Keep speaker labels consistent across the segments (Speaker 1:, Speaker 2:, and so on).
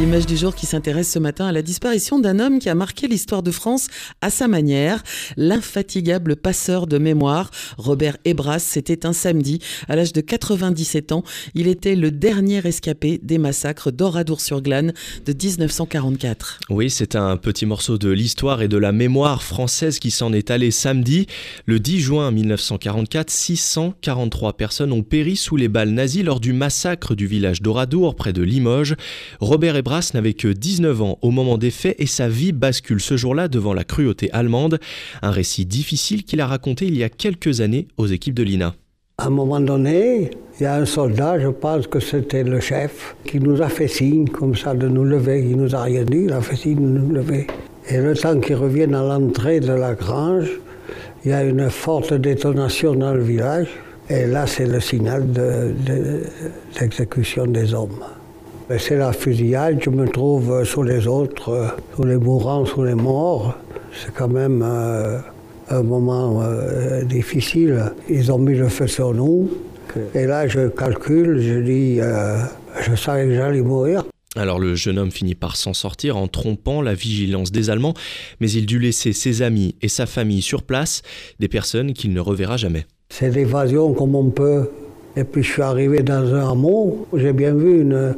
Speaker 1: L'image du jour qui s'intéresse ce matin à la disparition d'un homme qui a marqué l'histoire de France à sa manière, l'infatigable passeur de mémoire, Robert Ebras. C'était un samedi, à l'âge de 97 ans. Il était le dernier escapé des massacres d'Oradour-sur-Glane de 1944.
Speaker 2: Oui, c'est un petit morceau de l'histoire et de la mémoire française qui s'en est allé samedi. Le 10 juin 1944, 643 personnes ont péri sous les balles nazies lors du massacre du village d'Oradour près de Limoges. Robert Ebras n'avait que 19 ans au moment des faits et sa vie bascule ce jour-là devant la cruauté allemande. Un récit difficile qu'il a raconté il y a quelques années aux équipes de l'INA.
Speaker 3: À un moment donné, il y a un soldat, je pense que c'était le chef, qui nous a fait signe comme ça de nous lever. Il nous a rien dit, il a fait signe de nous lever. Et le temps qu'il revienne à l'entrée de la grange, il y a une forte détonation dans le village. Et là, c'est le signal d'exécution de, des hommes. Ben, c'est la fusillade, je me trouve sur les autres, euh, sur les mourants, sur les morts. C'est quand même euh, un moment euh, difficile. Ils ont mis le feu sur nous. Et là, je calcule, je dis, je savais que j'allais mourir.
Speaker 2: Alors le jeune homme finit par s'en sortir en trompant la vigilance des Allemands, mais il dut laisser ses amis et sa famille sur place, des personnes qu'il ne reverra jamais.
Speaker 3: C'est l'évasion comme on peut. Et puis je suis arrivé dans un hameau, j'ai bien vu une,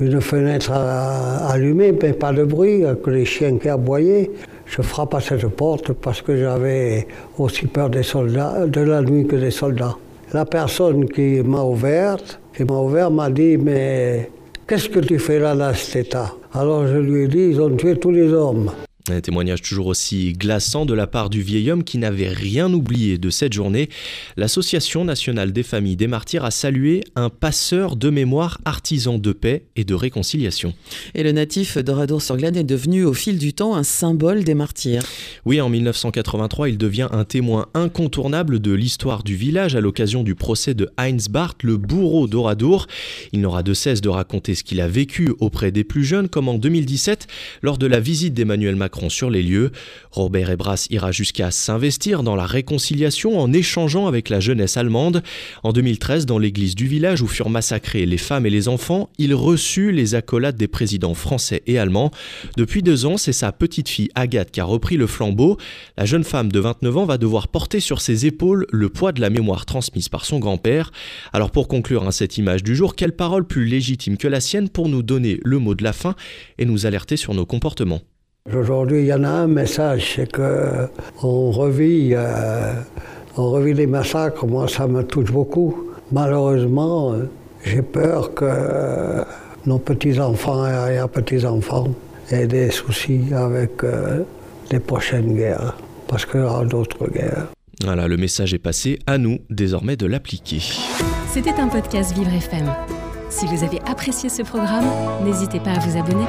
Speaker 3: une fenêtre allumée, mais pas de bruit, que les chiens qui aboyaient. Je frappe à cette porte parce que j'avais aussi peur des soldats, de la nuit que des soldats. La personne qui m'a ouverte, qui m'a ouvert, m'a dit Mais qu'est-ce que tu fais là dans cet état? Alors je lui ai dit Ils ont tué tous les hommes.
Speaker 2: Un témoignage toujours aussi glaçant de la part du vieil homme qui n'avait rien oublié de cette journée. L'Association nationale des familles des martyrs a salué un passeur de mémoire artisan de paix et de réconciliation.
Speaker 1: Et le natif d'Oradour-sur-Glane est devenu au fil du temps un symbole des martyrs.
Speaker 2: Oui, en 1983, il devient un témoin incontournable de l'histoire du village à l'occasion du procès de Heinz Barth, le bourreau d'Oradour. Il n'aura de cesse de raconter ce qu'il a vécu auprès des plus jeunes, comme en 2017, lors de la visite d'Emmanuel Macron sur les lieux. Robert Ebras ira jusqu'à s'investir dans la réconciliation en échangeant avec la jeunesse allemande. En 2013, dans l'église du village où furent massacrés les femmes et les enfants, il reçut les accolades des présidents français et allemands. Depuis deux ans, c'est sa petite fille Agathe qui a repris le flambeau. La jeune femme de 29 ans va devoir porter sur ses épaules le poids de la mémoire transmise par son grand-père. Alors pour conclure hein, cette image du jour, quelle parole plus légitime que la sienne pour nous donner le mot de la fin et nous alerter sur nos comportements?
Speaker 3: Aujourd'hui, il y en a un message, c'est qu'on revit, euh, on revit les massacres. Moi, ça me touche beaucoup. Malheureusement, j'ai peur que nos petits-enfants et petits-enfants aient des soucis avec euh, les prochaines guerres, parce qu'il y aura d'autres guerres.
Speaker 2: Voilà, le message est passé, à nous désormais de l'appliquer.
Speaker 4: C'était un podcast Vivre FM. Si vous avez apprécié ce programme, n'hésitez pas à vous abonner.